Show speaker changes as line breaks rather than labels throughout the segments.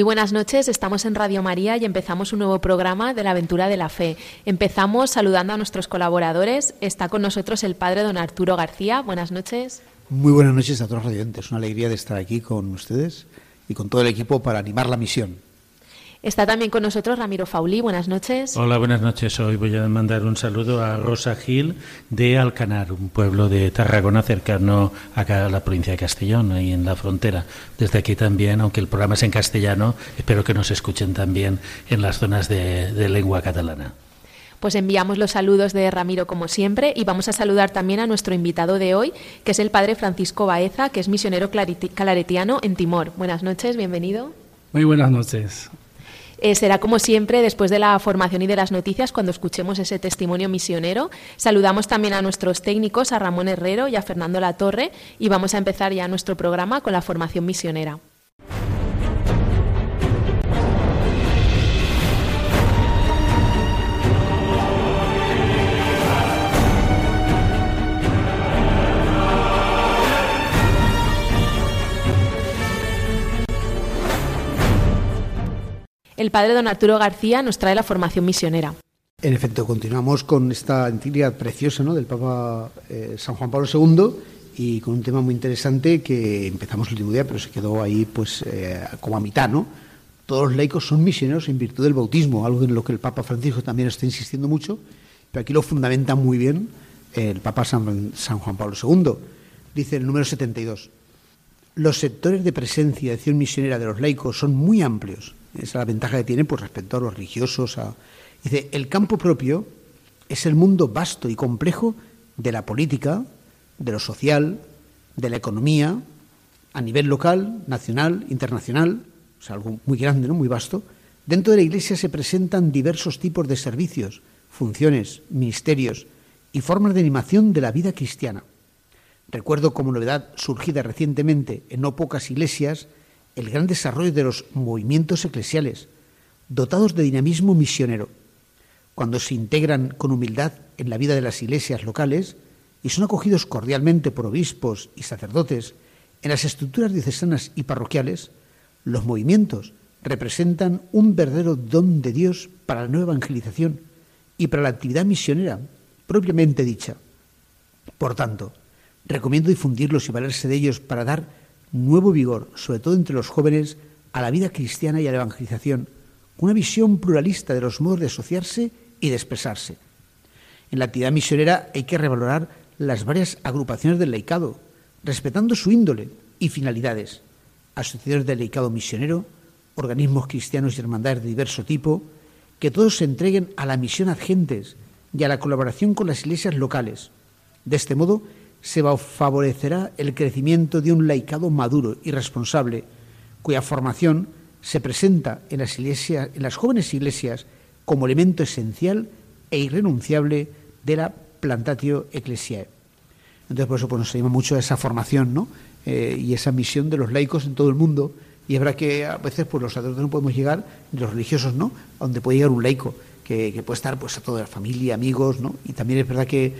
Muy buenas noches, estamos en Radio María y empezamos un nuevo programa de la aventura de la fe. Empezamos saludando a nuestros colaboradores. Está con nosotros el padre don Arturo García. Buenas noches.
Muy buenas noches a todos los radiantes. Una alegría de estar aquí con ustedes y con todo el equipo para animar la misión.
Está también con nosotros Ramiro Faulí. Buenas noches.
Hola, buenas noches. Hoy voy a mandar un saludo a Rosa Gil de Alcanar, un pueblo de Tarragona cercano acá a la provincia de Castellón, ahí en la frontera. Desde aquí también, aunque el programa es en castellano, espero que nos escuchen también en las zonas de, de lengua catalana.
Pues enviamos los saludos de Ramiro como siempre y vamos a saludar también a nuestro invitado de hoy, que es el padre Francisco Baeza, que es misionero claretiano en Timor. Buenas noches, bienvenido.
Muy buenas noches.
Eh, será como siempre después de la formación y de las noticias cuando escuchemos ese testimonio misionero. Saludamos también a nuestros técnicos, a Ramón Herrero y a Fernando Latorre y vamos a empezar ya nuestro programa con la formación misionera. El padre don Arturo García nos trae la formación misionera.
En efecto, continuamos con esta entidad preciosa ¿no? del Papa eh, San Juan Pablo II y con un tema muy interesante que empezamos el último día, pero se quedó ahí pues eh, como a mitad, ¿no? Todos los laicos son misioneros en virtud del bautismo, algo en lo que el Papa Francisco también está insistiendo mucho, pero aquí lo fundamenta muy bien el Papa San, San Juan Pablo II. Dice el número 72. Los sectores de presencia y acción misionera de los laicos son muy amplios esa es la ventaja que tienen pues, respecto a los religiosos. Dice, el campo propio es el mundo vasto y complejo de la política, de lo social, de la economía, a nivel local, nacional, internacional, o sea, algo muy grande, ¿no? muy vasto. Dentro de la Iglesia se presentan diversos tipos de servicios, funciones, ministerios y formas de animación de la vida cristiana. Recuerdo como novedad surgida recientemente en no pocas iglesias el gran desarrollo de los movimientos eclesiales, dotados de dinamismo misionero, cuando se integran con humildad en la vida de las iglesias locales y son acogidos cordialmente por obispos y sacerdotes en las estructuras diocesanas y parroquiales, los movimientos representan un verdadero don de Dios para la nueva evangelización y para la actividad misionera propiamente dicha. Por tanto, recomiendo difundirlos y valerse de ellos para dar nuevo vigor, sobre todo entre los jóvenes, a la vida cristiana y a la evangelización, una visión pluralista de los modos de asociarse y de expresarse. En la actividad misionera hay que revalorar las varias agrupaciones del laicado, respetando su índole y finalidades, asociaciones del laicado misionero, organismos cristianos y hermandades de diverso tipo, que todos se entreguen a la misión ad gentes y a la colaboración con las iglesias locales. De este modo, se favorecerá el crecimiento de un laicado maduro y responsable, cuya formación se presenta en las, iglesias, en las jóvenes iglesias como elemento esencial e irrenunciable de la plantatio ecclesiae. Entonces, por eso pues, nos anima mucho esa formación ¿no? Eh, y esa misión de los laicos en todo el mundo. Y es verdad que a veces pues, los sacerdotes no podemos llegar, los religiosos no, a donde puede llegar un laico, que, que puede estar pues, a toda la familia, amigos, ¿no? y también es verdad que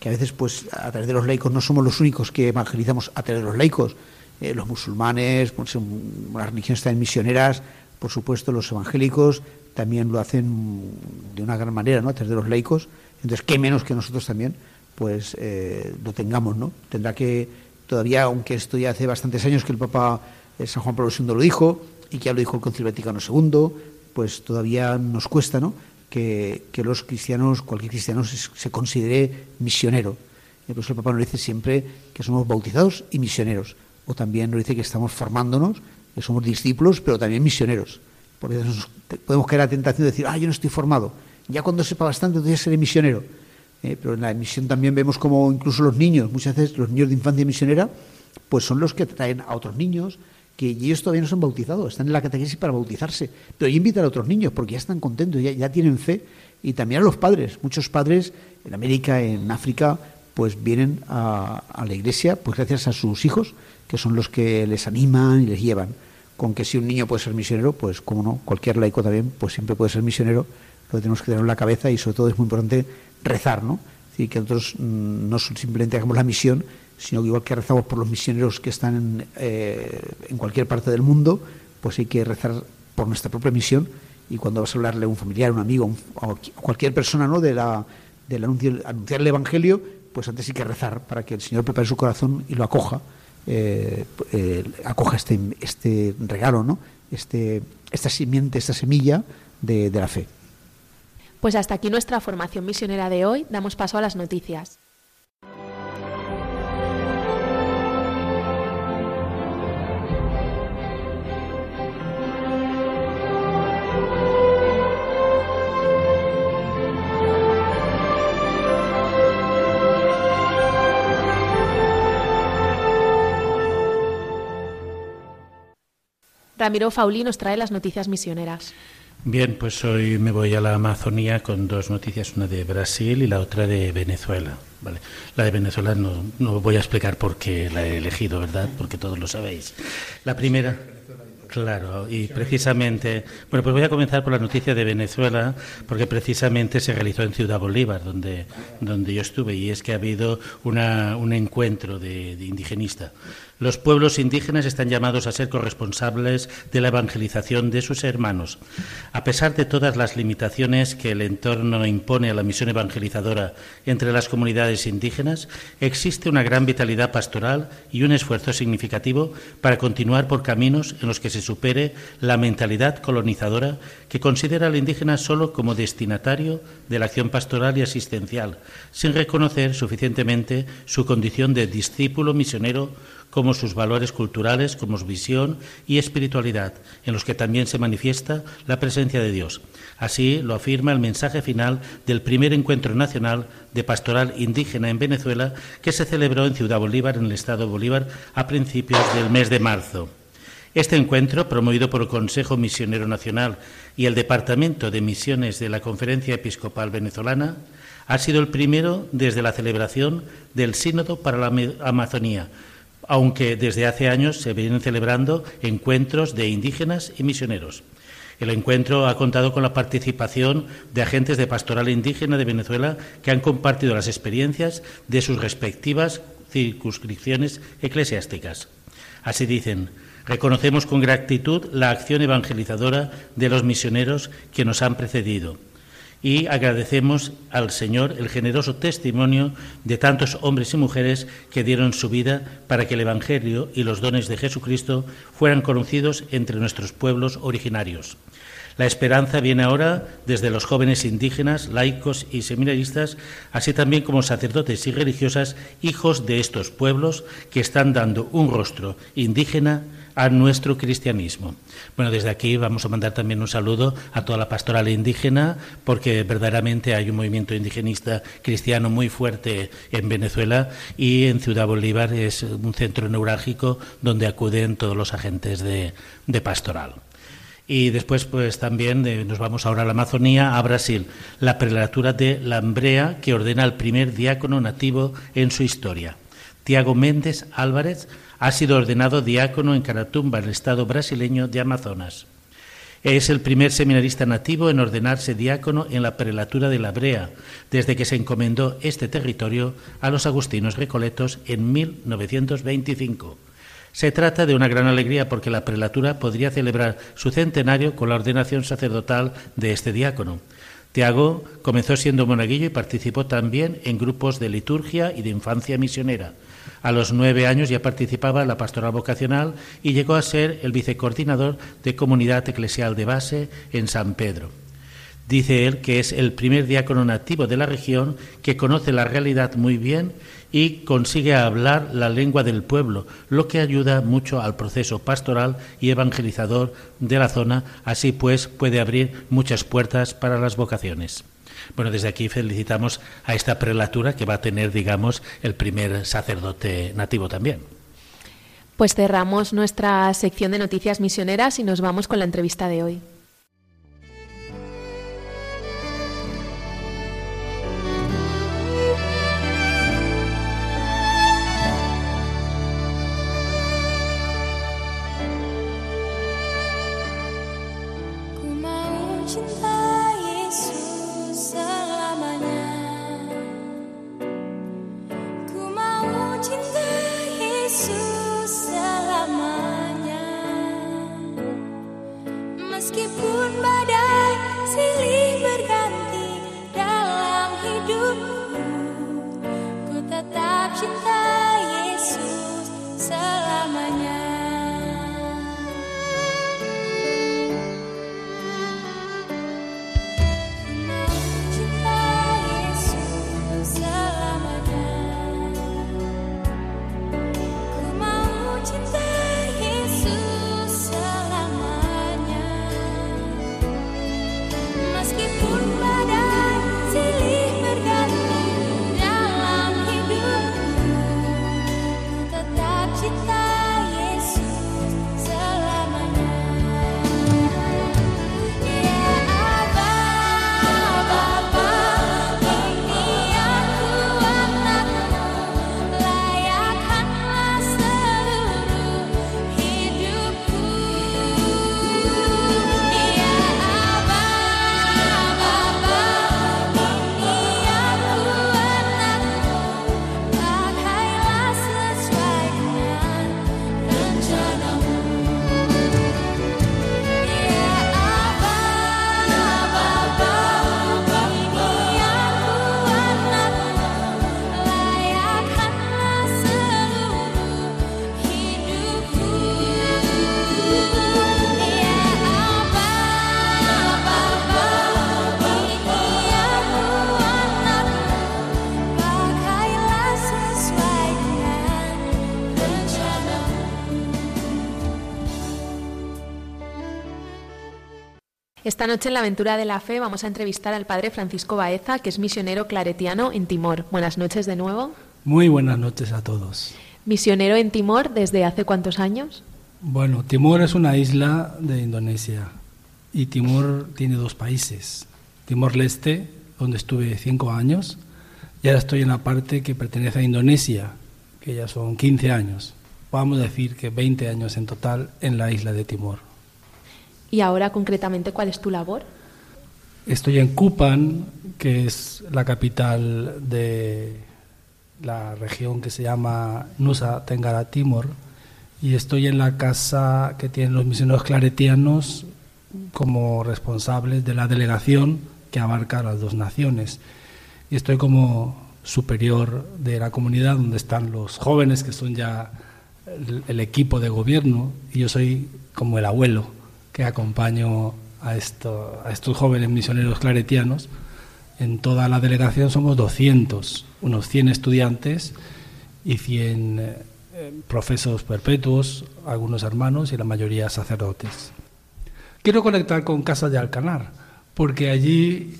que a veces pues a través de los laicos no somos los únicos que evangelizamos a través de los laicos. Eh, los musulmanes, pues, las religiones también misioneras, por supuesto los evangélicos también lo hacen de una gran manera, ¿no? A través de los laicos. Entonces, qué menos que nosotros también, pues eh, lo tengamos, ¿no? Tendrá que todavía, aunque esto ya hace bastantes años que el Papa eh, San Juan Pablo II lo dijo y que ya lo dijo el Concilio Vaticano II, pues todavía nos cuesta, ¿no? Que, los cristianos, cualquier cristiano se, considere misionero. Y por eso el Papa nos dice siempre que somos bautizados y misioneros. O también nos dice que estamos formándonos, que somos discípulos, pero también misioneros. Porque podemos caer a la tentación de decir, ah, yo no estoy formado. Ya cuando sepa bastante, entonces seré misionero. Eh, pero en la misión también vemos como incluso los niños, muchas veces los niños de infancia misionera, pues son los que traen a otros niños, que ellos todavía no son bautizados, están en la catequesis para bautizarse, pero invitar a otros niños porque ya están contentos, ya, ya tienen fe, y también a los padres. Muchos padres en América, en África, pues vienen a, a, la iglesia pues gracias a sus hijos, que son los que les animan y les llevan. Con que si un niño puede ser misionero, pues como no, cualquier laico también, pues siempre puede ser misionero, lo tenemos que tener en la cabeza y sobre todo es muy importante rezar, ¿no? Es decir, que nosotros mm, no simplemente hagamos la misión, sino que igual que rezamos por los misioneros que están en, eh, en cualquier parte del mundo, pues hay que rezar por nuestra propia misión y cuando vas a hablarle a un familiar, a un amigo, a cualquier persona ¿no? de la, del anuncio, anunciar el Evangelio, pues antes hay que rezar para que el Señor prepare su corazón y lo acoja, eh, eh, acoja este, este regalo, ¿no? este, esta simiente, esta semilla de, de la fe.
Pues hasta aquí nuestra formación misionera de hoy. Damos paso a las noticias. Ramiro Fauli nos trae las noticias misioneras.
Bien, pues hoy me voy a la Amazonía con dos noticias, una de Brasil y la otra de Venezuela. Vale. La de Venezuela no, no voy a explicar por qué la he elegido, ¿verdad? Porque todos lo sabéis. La primera. Claro, y precisamente, bueno, pues voy a comenzar por la noticia de Venezuela, porque precisamente se realizó en Ciudad Bolívar, donde, donde yo estuve, y es que ha habido una, un encuentro de, de indigenista. Los pueblos indígenas están llamados a ser corresponsables de la evangelización de sus hermanos. A pesar de todas las limitaciones que el entorno impone a la misión evangelizadora entre las comunidades indígenas, existe una gran vitalidad pastoral y un esfuerzo significativo para continuar por caminos en los que se supere la mentalidad colonizadora que considera al indígena solo como destinatario de la acción pastoral y asistencial, sin reconocer suficientemente su condición de discípulo misionero como sus valores culturales, como su visión y espiritualidad, en los que también se manifiesta la presencia de Dios. Así lo afirma el mensaje final del primer encuentro nacional de pastoral indígena en Venezuela que se celebró en Ciudad Bolívar, en el estado Bolívar, a principios del mes de marzo. Este encuentro, promovido por el Consejo Misionero Nacional y el Departamento de Misiones de la Conferencia Episcopal Venezolana, ha sido el primero desde la celebración del Sínodo para la Amazonía, aunque desde hace años se vienen celebrando encuentros de indígenas y misioneros. El encuentro ha contado con la participación de agentes de pastoral indígena de Venezuela que han compartido las experiencias de sus respectivas circunscripciones eclesiásticas. Así dicen, reconocemos con gratitud la acción evangelizadora de los misioneros que nos han precedido y agradecemos al Señor el generoso testimonio de tantos hombres y mujeres que dieron su vida para que el Evangelio y los dones de Jesucristo fueran conocidos entre nuestros pueblos originarios. La esperanza viene ahora desde los jóvenes indígenas, laicos y seminaristas, así también como sacerdotes y religiosas, hijos de estos pueblos que están dando un rostro indígena a nuestro cristianismo. Bueno, desde aquí vamos a mandar también un saludo a toda la pastoral indígena, porque verdaderamente hay un movimiento indigenista cristiano muy fuerte en Venezuela y en Ciudad Bolívar es un centro neurálgico donde acuden todos los agentes de, pastoral. Y después, pues también eh, nos vamos ahora a la Amazonía, a Brasil, la prelatura de Lambrea, que ordena al primer diácono nativo en su historia. Tiago Méndez Álvarez ha sido ordenado diácono en Caratumba, el estado brasileño de Amazonas. Es el primer seminarista nativo en ordenarse diácono en la prelatura de la Brea, desde que se encomendó este territorio a los agustinos recoletos en 1925. Se trata de una gran alegría porque la prelatura podría celebrar su centenario con la ordenación sacerdotal de este diácono. Tiago comenzó siendo monaguillo y participó también en grupos de liturgia y de infancia misionera. A los nueve años ya participaba en la pastoral vocacional y llegó a ser el vicecoordinador de comunidad eclesial de base en San Pedro. Dice él que es el primer diácono nativo de la región que conoce la realidad muy bien y consigue hablar la lengua del pueblo, lo que ayuda mucho al proceso pastoral y evangelizador de la zona, así pues puede abrir muchas puertas para las vocaciones. Bueno, desde aquí felicitamos a esta prelatura que va a tener, digamos, el primer sacerdote nativo también.
Pues cerramos nuestra sección de noticias misioneras y nos vamos con la entrevista de hoy. Esta noche en la aventura de la fe vamos a entrevistar al padre Francisco Baeza, que es misionero claretiano en Timor. Buenas noches de nuevo.
Muy buenas noches a todos.
Misionero en Timor desde hace cuántos años?
Bueno, Timor es una isla de Indonesia y Timor tiene dos países. Timor-Leste, donde estuve cinco años, y ahora estoy en la parte que pertenece a Indonesia, que ya son 15 años. Vamos a decir que 20 años en total en la isla de Timor.
Y ahora concretamente, ¿cuál es tu labor?
Estoy en Kupan, que es la capital de la región que se llama Nusa Tenggara Timor, y estoy en la casa que tienen los misioneros claretianos como responsables de la delegación que abarca las dos naciones. Y estoy como superior de la comunidad donde están los jóvenes que son ya el, el equipo de gobierno y yo soy como el abuelo que acompaño a, esto, a estos jóvenes misioneros claretianos. En toda la delegación somos 200, unos 100 estudiantes y 100 eh, profesos perpetuos, algunos hermanos y la mayoría sacerdotes. Quiero conectar con Casa de Alcanar, porque allí,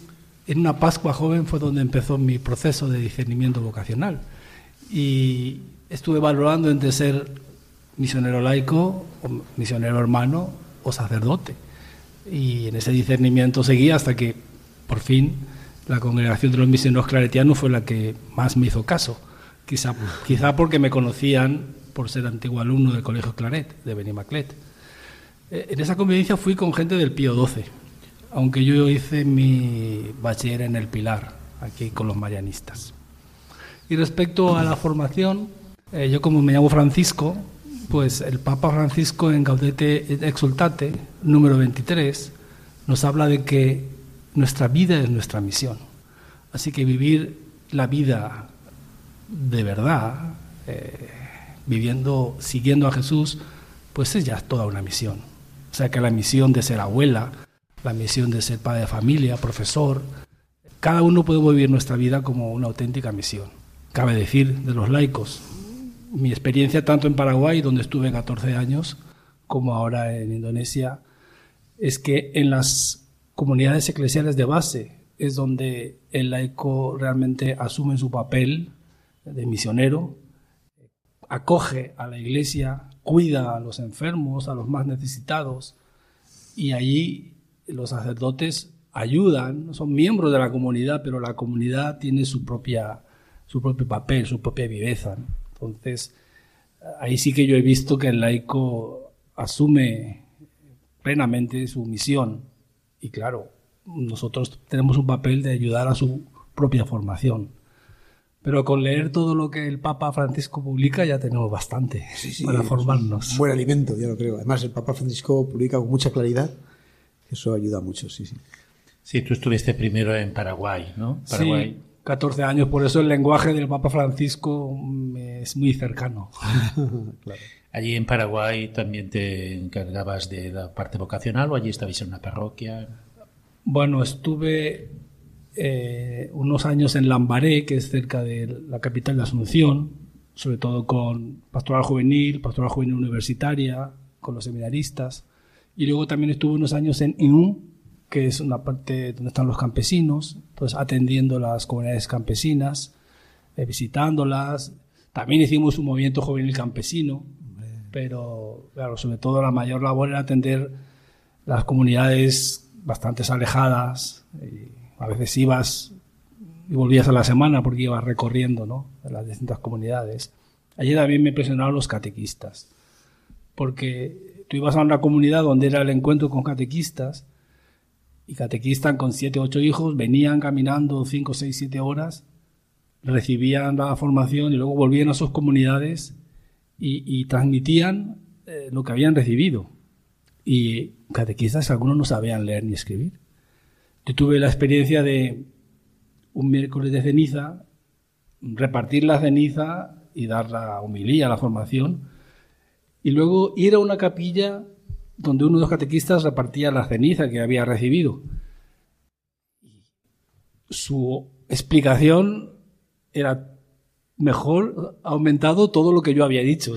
en una Pascua joven, fue donde empezó mi proceso de discernimiento vocacional. Y estuve valorando entre ser misionero laico o misionero hermano sacerdote. Y en ese discernimiento seguía hasta que, por fin, la congregación de los misioneros claretianos fue la que más me hizo caso. Quizá, quizá porque me conocían por ser antiguo alumno del Colegio Claret, de Benimaclet. Eh, en esa convivencia fui con gente del Pío XII, aunque yo hice mi bachiller en el Pilar, aquí con los marianistas. Y respecto a la formación, eh, yo como me llamo Francisco, pues el Papa Francisco en Gaudete Exultate, número 23, nos habla de que nuestra vida es nuestra misión. Así que vivir la vida de verdad, eh, viviendo, siguiendo a Jesús, pues es ya toda una misión. O sea que la misión de ser abuela, la misión de ser padre de familia, profesor, cada uno puede vivir nuestra vida como una auténtica misión. Cabe decir de los laicos, mi experiencia tanto en Paraguay, donde estuve 14 años, como ahora en Indonesia, es que en las comunidades eclesiales de base es donde el laico realmente asume su papel de misionero, acoge a la iglesia, cuida a los enfermos, a los más necesitados, y allí los sacerdotes ayudan, son miembros de la comunidad, pero la comunidad tiene su propia su propio papel, su propia viveza. Entonces, ahí sí que yo he visto que el laico asume plenamente su misión y claro, nosotros tenemos un papel de ayudar a su propia formación. Pero con leer todo lo que el Papa Francisco publica ya tenemos bastante para formarnos.
buen alimento, ya lo creo. Además, el Papa Francisco publica con mucha claridad. Eso ayuda mucho, sí, sí.
Sí, tú estuviste primero en Paraguay, ¿no? Paraguay.
Sí, 14 años, por eso el lenguaje del Papa Francisco es muy cercano.
claro. Allí en Paraguay también te encargabas de la parte vocacional o allí estabais en una parroquia.
Bueno, estuve eh, unos años en Lambaré, que es cerca de la capital de Asunción, sobre todo con pastoral juvenil, pastoral juvenil universitaria, con los seminaristas. Y luego también estuve unos años en Inú, que es una parte donde están los campesinos, pues atendiendo las comunidades campesinas, eh, visitándolas. También hicimos un movimiento juvenil campesino, pero claro, sobre todo la mayor labor era atender las comunidades bastante alejadas. Y a veces ibas y volvías a la semana porque ibas recorriendo ¿no? las distintas comunidades. Allí también me impresionaron los catequistas, porque tú ibas a una comunidad donde era el encuentro con catequistas y catequistas con siete ocho hijos venían caminando cinco, seis, siete horas, recibían la formación y luego volvían a sus comunidades y, transmitían eh, lo que habían recibido. Y catequistas algunos no sabían leer ni escribir. Yo tuve la experiencia de un miércoles de ceniza, repartir la ceniza y dar la homilía, la formación, y luego ir a una capilla donde uno de los catequistas repartía la ceniza que había recibido. Su explicación era mejor aumentado todo lo que yo había dicho.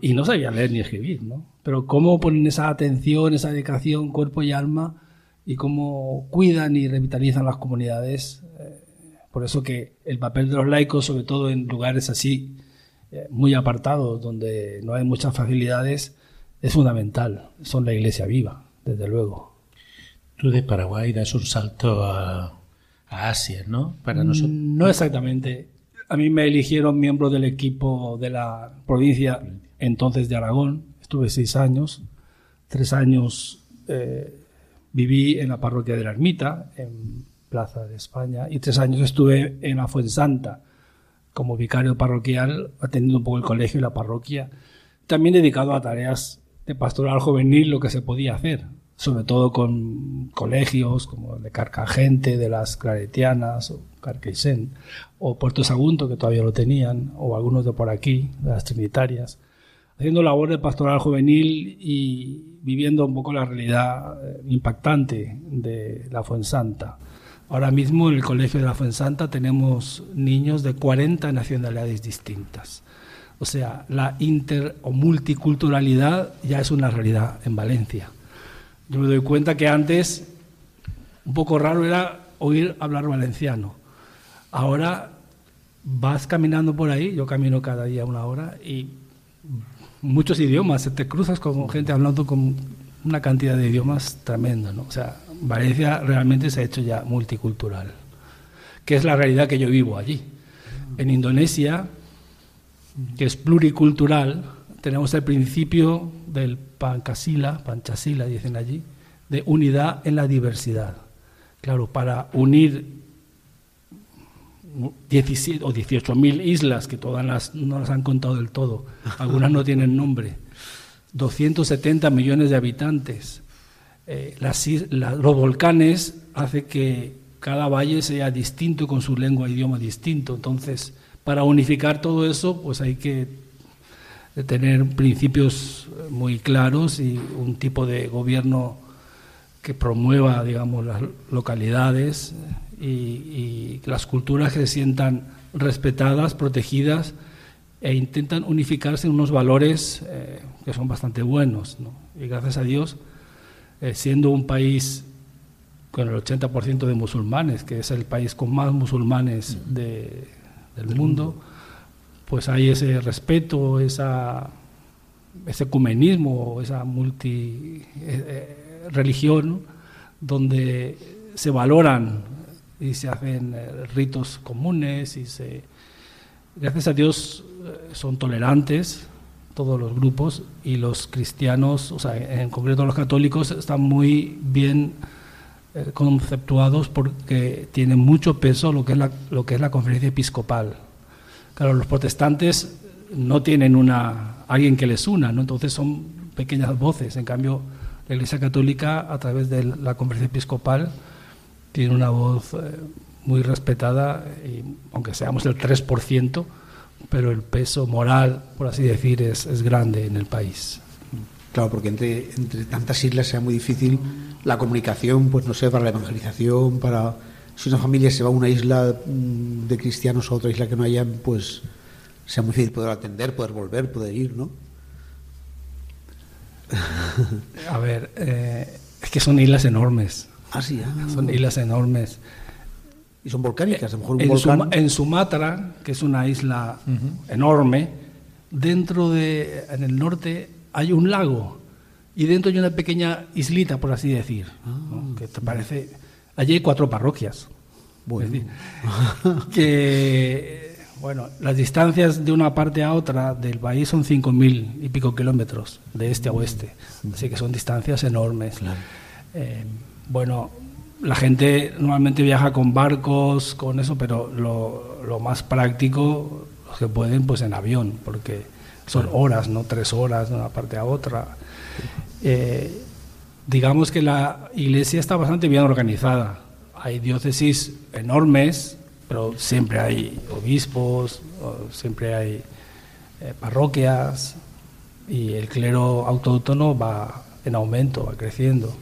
Y no sabía leer ni escribir, ¿no? Pero cómo ponen esa atención, esa dedicación, cuerpo y alma, y cómo cuidan y revitalizan las comunidades. Eh, por eso que el papel de los laicos, sobre todo en lugares así, eh, muy apartados, donde no hay muchas facilidades, es fundamental. Son la iglesia viva, desde luego.
Tú de Paraguay das un salto a, a Asia, ¿no?
Para nosotros. No exactamente. A mí me eligieron miembro del equipo de la provincia entonces de Aragón. Estuve seis años. Tres años eh, viví en la parroquia de la Ermita, en Plaza de España, y tres años estuve en la Fuensanta como vicario parroquial, atendiendo un poco el colegio y la parroquia. También dedicado a tareas de pastoral juvenil, lo que se podía hacer sobre todo con colegios como el de Carcagente, de las Claretianas, o Carqueisen, o Puerto Sagunto, que todavía lo tenían, o algunos de por aquí, de las Trinitarias, haciendo labor de pastoral juvenil y viviendo un poco la realidad eh, impactante de la Fuensanta. Ahora mismo en el Colegio de la Fuensanta tenemos niños de 40 nacionalidades distintas. O sea, la inter o multiculturalidad ya es una realidad en Valencia. Yo me doy cuenta que antes un poco raro era oír hablar valenciano. Ahora vas caminando por ahí, yo camino cada día una hora y muchos idiomas, te cruzas con gente hablando con una cantidad de idiomas tremenda, ¿no? O sea, Valencia realmente se ha hecho ya multicultural, que es la realidad que yo vivo allí. En Indonesia, que es pluricultural, tenemos el principio del pancasila, panchasila dicen allí, de unidad en la diversidad. Claro, para unir 17 o 18 mil islas, que todas las, no las han contado del todo, algunas no tienen nombre, 270 millones de habitantes, eh, los volcanes hace que cada valle sea distinto con su lengua e idioma distinto. Entonces, para unificar todo eso, pues hay que de tener principios muy claros y un tipo de gobierno que promueva, digamos, las localidades y, las culturas que se sientan respetadas, protegidas e intentan unificarse en unos valores eh, que son bastante buenos. Y gracias a Dios, eh, siendo un país con el 80% de musulmanes, que es el país con más musulmanes del mundo, pues hay ese respeto, esa ese ecumenismo, esa multi religión, donde se valoran y se hacen ritos comunes y se gracias a Dios son tolerantes todos los grupos y los cristianos, o sea, en concreto los católicos, están muy bien eh, conceptuados porque tienen mucho peso lo que, es la, lo que es la conferencia episcopal. Claro, los protestantes no tienen una, alguien que les una, ¿no? entonces son pequeñas voces. En cambio, la Iglesia Católica, a través de la conferencia episcopal, tiene una voz eh, muy respetada, y, aunque seamos el 3%, pero el peso moral, por así decir, es, es grande en el país.
Claro, porque entre, entre tantas islas sea muy difícil la comunicación, pues no sé, para la evangelización, para si una familia se va a una isla mm, de cristianos a otra isla que no hayan, pues sea muy difícil poder atender, poder volver, poder ir, ¿no?
A ver, eh, es que son islas enormes.
Ah, sí, ah.
Son islas enormes.
Y son volcánicas, a lo mejor un
en,
volcán.
en Sumatra, que es una isla enorme, dentro de, en el norte hay un lago y dentro hay una pequeña islita, por así decir, ¿no? que te parece... Allí hay cuatro parroquias.
Bueno.
Es decir, que, bueno, las distancias de una parte a otra del país son 5.000 y pico kilómetros, de este a oeste. Así que son distancias enormes. Eh, bueno, la gente normalmente viaja con barcos, con eso, pero lo, lo más práctico, los que pueden, pues en avión, porque son horas, no tres horas de una parte a otra. Eh, digamos que la iglesia está bastante bien organizada. Hay diócesis enormes, pero siempre hay obispos, siempre hay eh, parroquias y el clero autóctono va en aumento, va creciendo.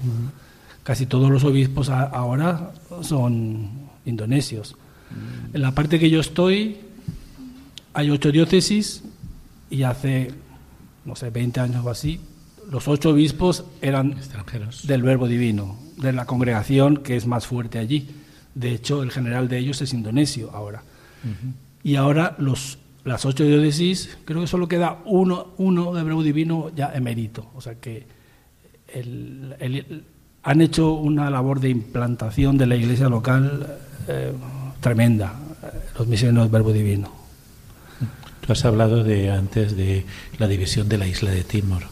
Casi todos los obispos a- ahora son indonesios. En la parte que yo estoy hay ocho diócesis y hace, no sé, 20 años o así, los ocho obispos eran
Extranjeros.
del Verbo Divino, de la congregación que es más fuerte allí. De hecho, el general de ellos es indonesio ahora. Y ahora los, las ocho diócesis, creo que solo queda uno, uno del Verbo Divino ya emérito. O sea que el- el- han hecho una labor de implantación de la iglesia local eh, tremenda, eh, los misioneros del Verbo Divino.
Tú has hablado de antes de la división de la isla de Timor.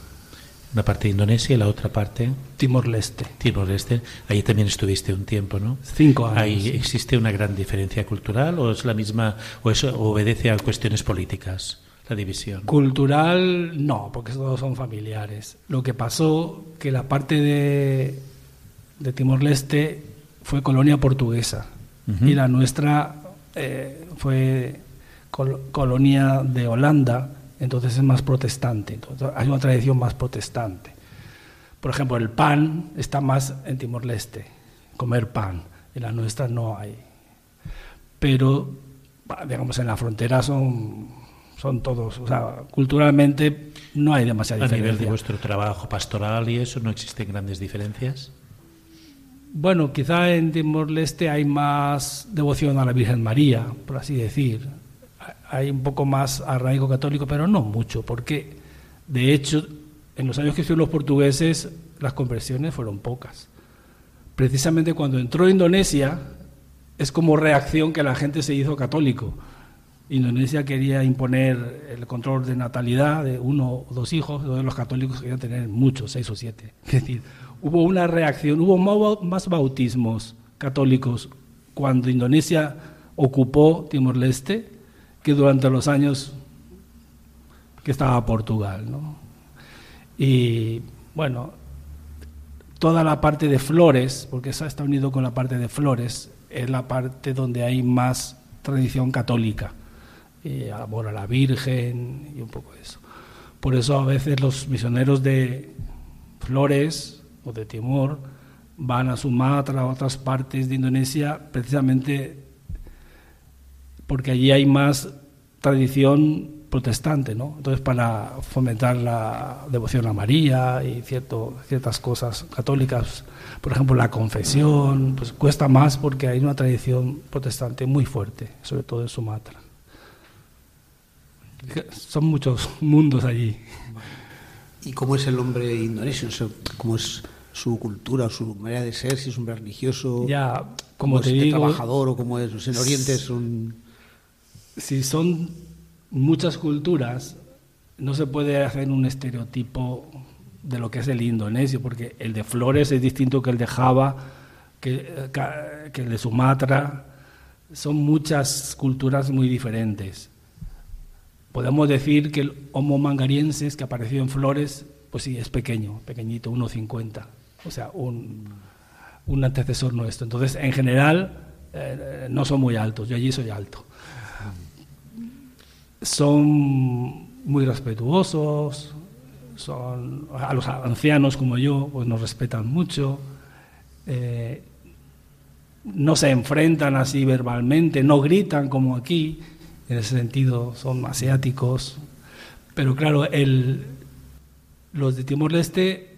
Una parte Indonesia y la otra parte
Timor-Leste.
Timor-Este. Ahí también estuviste un tiempo, ¿no?
Cinco años.
¿Ahí
sí.
existe una gran diferencia cultural o es la misma o eso obedece a cuestiones políticas la división?
Cultural, no, porque todos son familiares. Lo que pasó que la parte de, de Timor-Leste fue colonia portuguesa y la nuestra eh, fue col- colonia de Holanda, entonces es más protestante. Entonces, hay una tradición más protestante. Por ejemplo, el pan está más en Timor-Leste, comer pan. En la nuestra no hay. Pero, bah, digamos, en la frontera son, son todos, o sea, culturalmente no hay demasiada
A nivel de
diferencia.
vuestro trabajo pastoral y eso no existen grandes diferencias.
Bueno, quizá en Timor-Leste hay más devoción a la Virgen María, por así decir. Hay un poco más arraigo católico, pero no mucho, porque de hecho, en los años que estuvieron los portugueses, las conversiones fueron pocas. Precisamente cuando entró Indonesia, es como reacción que la gente se hizo católico. Indonesia quería imponer el control de natalidad de uno o dos hijos, donde los católicos querían tener muchos, seis o siete. Es decir, hubo una reacción, hubo más bautismos católicos cuando Indonesia ocupó Timor-Leste que durante los años que estaba Portugal. Y bueno, toda la parte de flores, porque esa está unido con la parte de flores, es la parte donde hay más tradición católica, y amor a la Virgen y un poco eso. Por eso a veces los misioneros de Flores o de Timor van a Sumatra, a otras partes de Indonesia, precisamente porque allí hay más tradición protestante, ¿no? Entonces para fomentar la devoción a María y cierto, ciertas cosas católicas, por ejemplo la confesión, pues cuesta más porque hay una tradición protestante muy fuerte, sobre todo en Sumatra. Son muchos mundos allí.
¿Y cómo es el hombre indonesio? ¿Cómo es su cultura, su manera de ser? Si es un religioso,
ya, como te
es
digo,
trabajador o cómo es. en Oriente es un...
Si son muchas culturas, no se puede hacer un estereotipo de lo que es el indonesio, porque el de Flores es distinto que el de Java, que, que el de Sumatra. Son muchas culturas muy diferentes. Podemos decir que el Homo mangariensis que apareció en Flores, pues sí, es pequeño, pequeñito, 1,50. O sea, un, un, antecesor nuestro. Entonces, en general, eh, no son muy altos. Yo allí soy alto. Son muy respetuosos, son, a los ancianos como yo, pues nos respetan mucho. Eh, no se enfrentan así verbalmente, no gritan como aquí en ese sentido son asiáticos, pero claro, el, los de Timor-Leste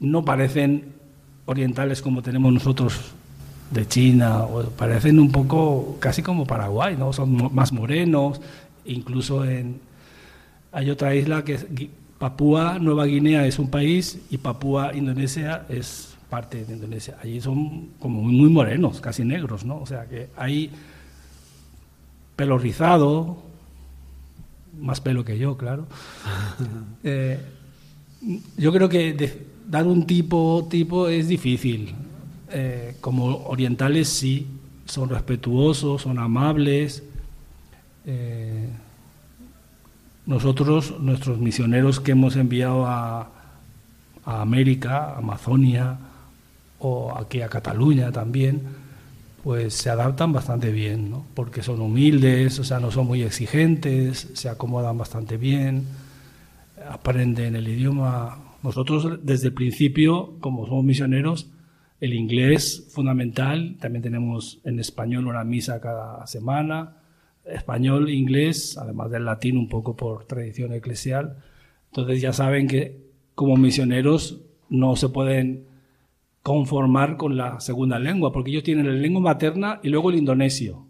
no parecen orientales como tenemos nosotros de China, o parecen un poco casi como Paraguay, ¿no? Son más morenos, incluso en hay otra isla que es Papúa Nueva Guinea es un país y Papúa Indonesia es parte de Indonesia. Allí son como muy morenos, casi negros, ¿no? O sea que hay pelo rizado, más pelo que yo, claro. Eh, yo creo que dar un tipo, tipo es difícil. Eh, como orientales sí, son respetuosos, son amables. Eh, nosotros, nuestros misioneros que hemos enviado a, América, Amazonia o aquí a Cataluña también, pues se adaptan bastante bien, ¿no? porque son humildes, o sea, no son muy exigentes, se acomodan bastante bien, aprenden el idioma. Nosotros desde el principio, como somos misioneros, el inglés fundamental, también tenemos en español una misa cada semana, español, inglés, además del latín un poco por tradición eclesial. Entonces ya saben que como misioneros no se pueden conformar con la segunda lengua, porque ellos tienen la lengua materna y luego el indonesio.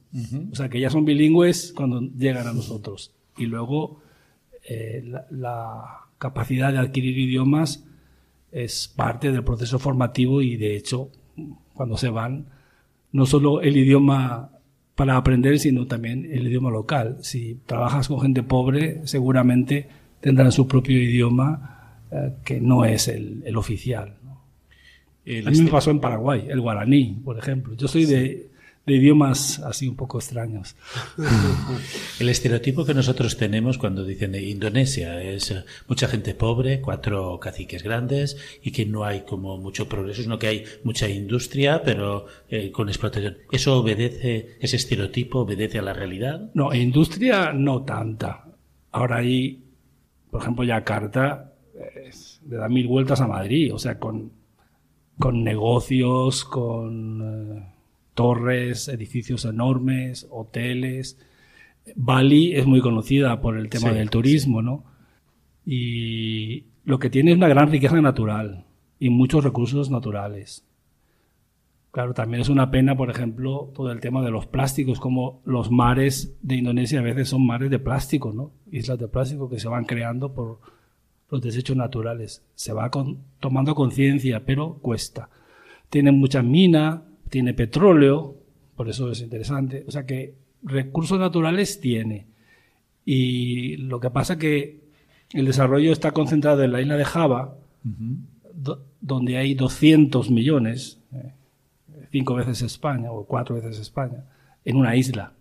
O sea, que ya son bilingües cuando llegan a nosotros. Y luego eh, la, capacidad de adquirir idiomas es parte del proceso formativo y de hecho, cuando se van, no solo el idioma para aprender, sino también el idioma local. Si trabajas con gente pobre, seguramente tendrán su propio idioma eh, que no es el oficial a mí me pasó en Paraguay, el guaraní, por ejemplo. Yo soy de, idiomas así un poco extraños.
El estereotipo que nosotros tenemos cuando dicen Indonesia es eh, mucha gente pobre, cuatro caciques grandes y que no hay como mucho progreso, sino que hay mucha industria, pero eh, con explotación. ¿Eso obedece, ese estereotipo obedece a la realidad?
No, industria no tanta. Ahora ahí, por ejemplo, Yakarta le da mil vueltas a Madrid, o sea, con con negocios, con eh, torres, edificios enormes, hoteles. Bali es muy conocida por el tema del turismo, ¿no? Y lo que tiene es una gran riqueza natural y muchos recursos naturales. Claro, también es una pena, por ejemplo, todo el tema de los plásticos, como los mares de Indonesia a veces son mares de plástico, ¿no? Islas de plástico que se van creando por, los desechos naturales. Se va tomando conciencia, pero cuesta. Tiene mucha mina, tiene petróleo, por eso es interesante. O sea que recursos naturales tiene. Y lo que pasa que el desarrollo está concentrado en la isla de Java, donde hay 200 millones, eh, cinco veces España o cuatro veces España, en una isla.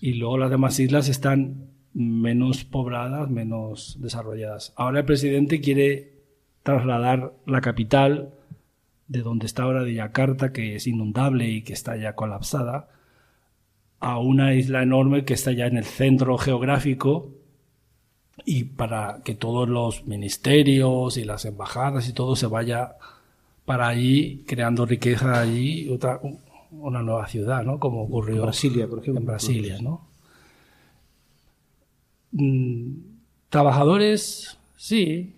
Y luego las demás islas están menos pobladas, menos desarrolladas. Ahora el presidente quiere trasladar la capital de donde está ahora de Yakarta, que es inundable y que está ya colapsada, a una isla enorme que está ya en el centro geográfico y para que todos los ministerios y las embajadas y todo se vaya para allí, creando riqueza allí, otra, una nueva ciudad, ¿no? Como ocurrió
en Brasilia, por ejemplo.
En Brasilia, ¿no? Mm, trabajadores, sí.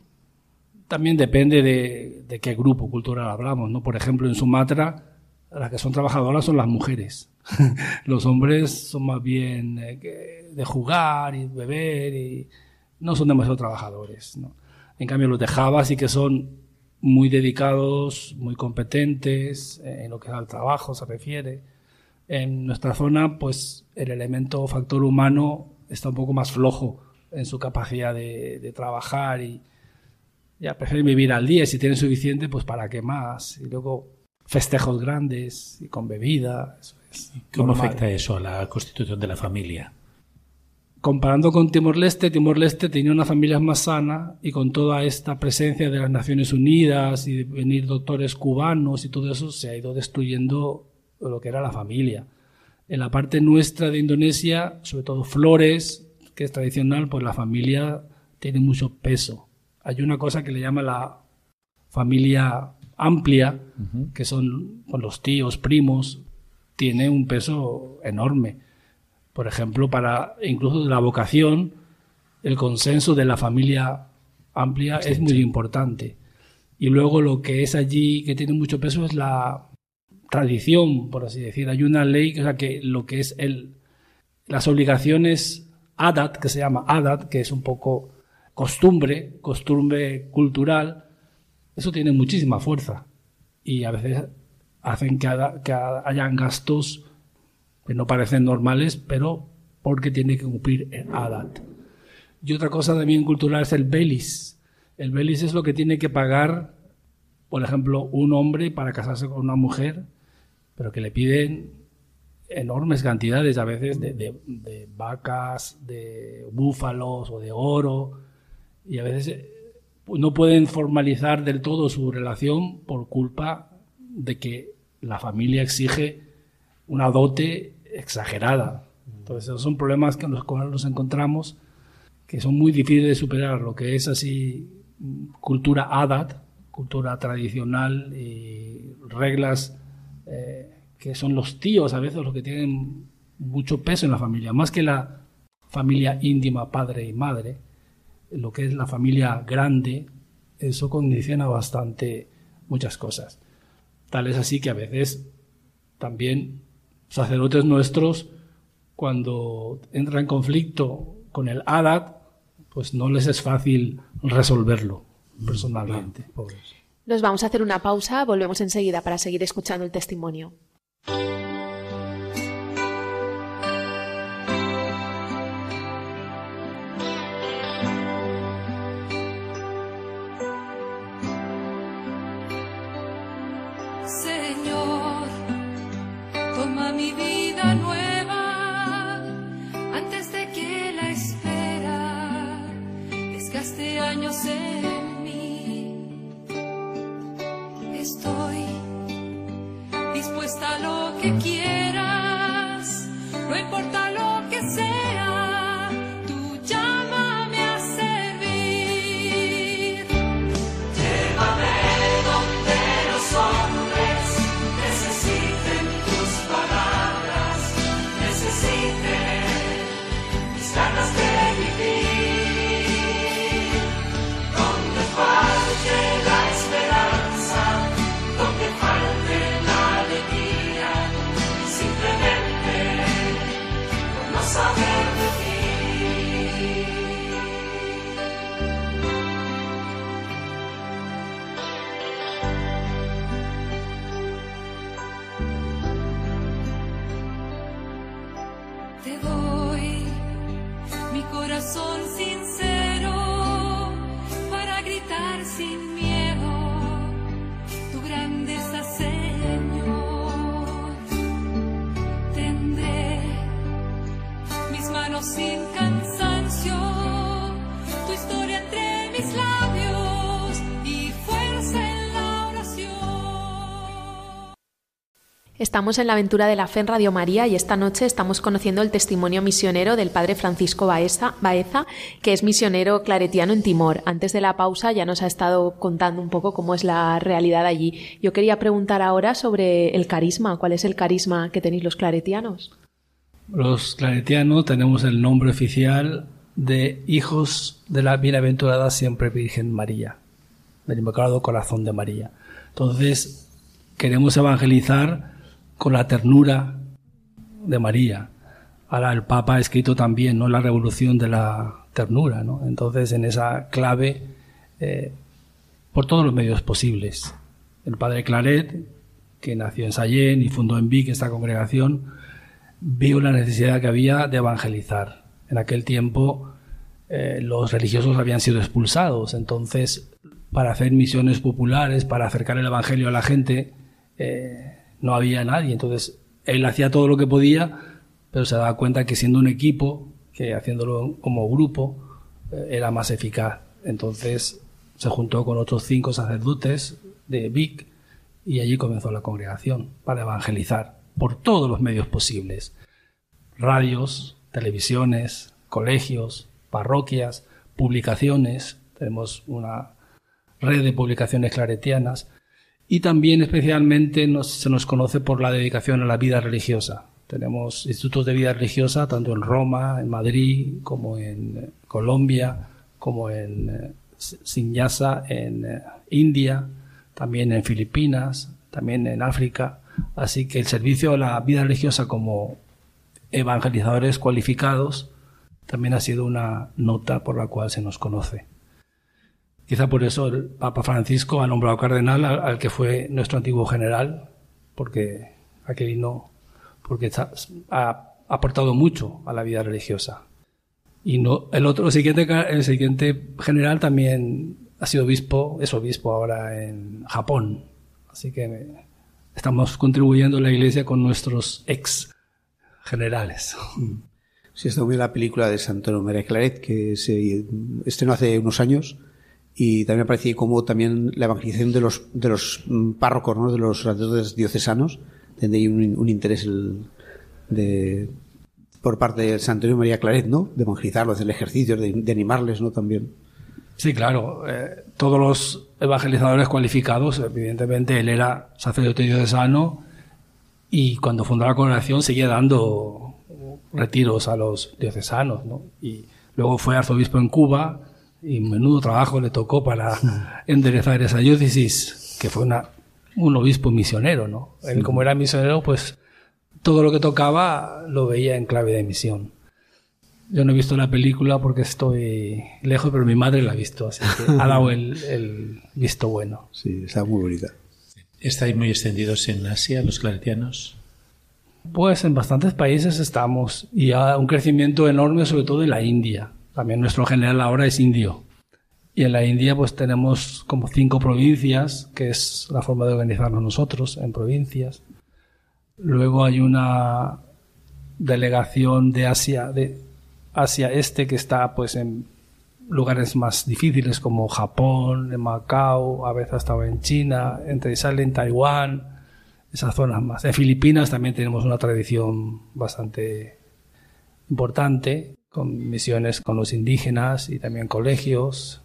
También depende de, qué grupo cultural hablamos, ¿no? Por ejemplo, en Sumatra, las que son trabajadoras son las mujeres. Los hombres son más bien eh, de jugar y beber y no son demasiado trabajadores, En cambio, los de Java sí que son muy dedicados, muy competentes en lo que al trabajo se refiere. En nuestra zona, pues el elemento factor humano está un poco más flojo en su capacidad de, trabajar y ya prefieren vivir al día. Si tienen suficiente, pues para qué más. Y luego festejos grandes y con bebida.
¿Cómo afecta eso a la constitución de la familia?
Comparando con Timor-Leste, Timor-Leste tenía una familia más sana y con toda esta presencia de las Naciones Unidas y de venir doctores cubanos y todo eso, se ha ido destruyendo lo que era la familia. En la parte nuestra de Indonesia, sobre todo Flores, que es tradicional, pues la familia tiene mucho peso. Hay una cosa que le llama la familia amplia, que son con los tíos, primos, tiene un peso enorme. Por ejemplo, para incluso la vocación, el consenso de la familia amplia es muy importante. Y luego lo que es allí que tiene mucho peso es la tradición, por así decir. Hay una ley o sea, que lo que es el, las obligaciones ADAT, que se llama ADAT, que es un poco costumbre, costumbre cultural, eso tiene muchísima fuerza. Y a veces hacen que, que hayan gastos que no parecen normales, pero porque tiene que cumplir el ADAT. Y otra cosa también cultural es el BELIS. El BELIS es lo que tiene que pagar, por ejemplo, un hombre para casarse con una mujer, pero que le piden enormes cantidades, a veces, de, de vacas, de búfalos o de oro, y a veces eh, no pueden formalizar del todo su relación por culpa de que la familia exige una dote exagerada. Entonces, esos son problemas que los cuales nos encontramos que son muy difíciles de superar, lo que es así cultura adat, cultura tradicional y reglas eh, que son los tíos a veces los que tienen mucho peso en la familia, más que la familia íntima, padre y madre, lo que es la familia grande, eso condiciona bastante muchas cosas. Tal es así que a veces también sacerdotes nuestros, cuando entran en conflicto con el Adat, pues no les es fácil resolverlo personalmente.
Nos vamos a hacer una pausa, volvemos enseguida para seguir escuchando el testimonio. Estamos en la aventura de la fe en Radio María y esta noche estamos conociendo el testimonio misionero del padre Francisco Baeza, Baeza, que es misionero claretiano en Timor. Antes de la pausa ya nos ha estado contando un poco cómo es la realidad allí. Yo quería preguntar ahora sobre el carisma. ¿Cuál es el carisma que tenéis los claretianos?
Los claretianos tenemos el nombre oficial de hijos de la bienaventurada siempre Virgen María, del Inmaculado Corazón de María. Entonces, queremos evangelizar con la ternura de María. Ahora el Papa ha escrito también, ¿no? La revolución de la ternura, ¿no? Entonces, en esa clave eh, por todos los medios posibles. El padre Claret, que nació en Sallén y fundó en Vic esta congregación, vio la necesidad que había de evangelizar. En aquel tiempo eh, los religiosos habían sido expulsados, entonces para hacer misiones populares, para acercar el Evangelio a la gente, eh, no había nadie. Entonces él hacía todo lo que podía, pero se daba cuenta que siendo un equipo, que haciéndolo como grupo, eh, era más eficaz. Entonces se juntó con otros cinco sacerdotes de Vic y allí comenzó la congregación para evangelizar por todos los medios posibles. Radios, televisiones, colegios, parroquias, publicaciones. Tenemos una red de publicaciones claretianas y también especialmente se nos conoce por la dedicación a la vida religiosa. Tenemos institutos de vida religiosa tanto en Roma, en Madrid, como en eh, Colombia, como en eh, Sinyasa, en eh, India, también en Filipinas, también en África. Así que el servicio a la vida religiosa como evangelizadores cualificados también ha sido una nota por la cual se nos conoce. Quizá por eso el Papa Francisco ha nombrado cardenal al, que fue nuestro antiguo general, porque aquí vino, porque ha aportado mucho a la vida religiosa. Y no, el otro, el siguiente, siguiente general también ha sido obispo, es obispo ahora en Japón. Así que estamos contribuyendo a la iglesia con nuestros ex generales.
Sí, está muy la película de Santoro María Claret, que se estrenó hace unos años y también aparecía como también la evangelización de los, de los párrocos, ¿no? de los sacerdotes diocesanos, donde hay un, interés de, por parte del Santo María Claret, ¿no? De evangelizarlos, del ejercicio, de, de, animarles, ¿no? También.
Sí, claro. Eh, todos los evangelizadores cualificados, evidentemente él era sacerdote diocesano y cuando fundó la congregación seguía dando retiros a los diocesanos, ¿no? Y luego fue arzobispo en Cuba y menudo trabajo le tocó para enderezar esa diócesis, que fue una, un obispo misionero, ¿no? Él como era misionero, pues todo lo que tocaba lo veía en clave de misión. Yo no he visto la película porque estoy lejos, pero mi madre la ha visto, así que ha dado el, el visto bueno.
Sí, está muy bonita.
¿Estáis muy extendidos en Asia, los claretianos?
Pues en bastantes países estamos y hay un crecimiento enorme, sobre todo en la India. También nuestro general ahora es indio. Y en la India pues tenemos como cinco provincias, que es la forma de organizarnos nosotros en provincias. Luego hay una delegación de Asia, de Asia Este, que está pues en lugares más difíciles como Japón, en Macao, a veces ha estado en China, entre sale en Taiwán, esas zonas más. En Filipinas también tenemos una tradición bastante importante con misiones con los indígenas y también colegios.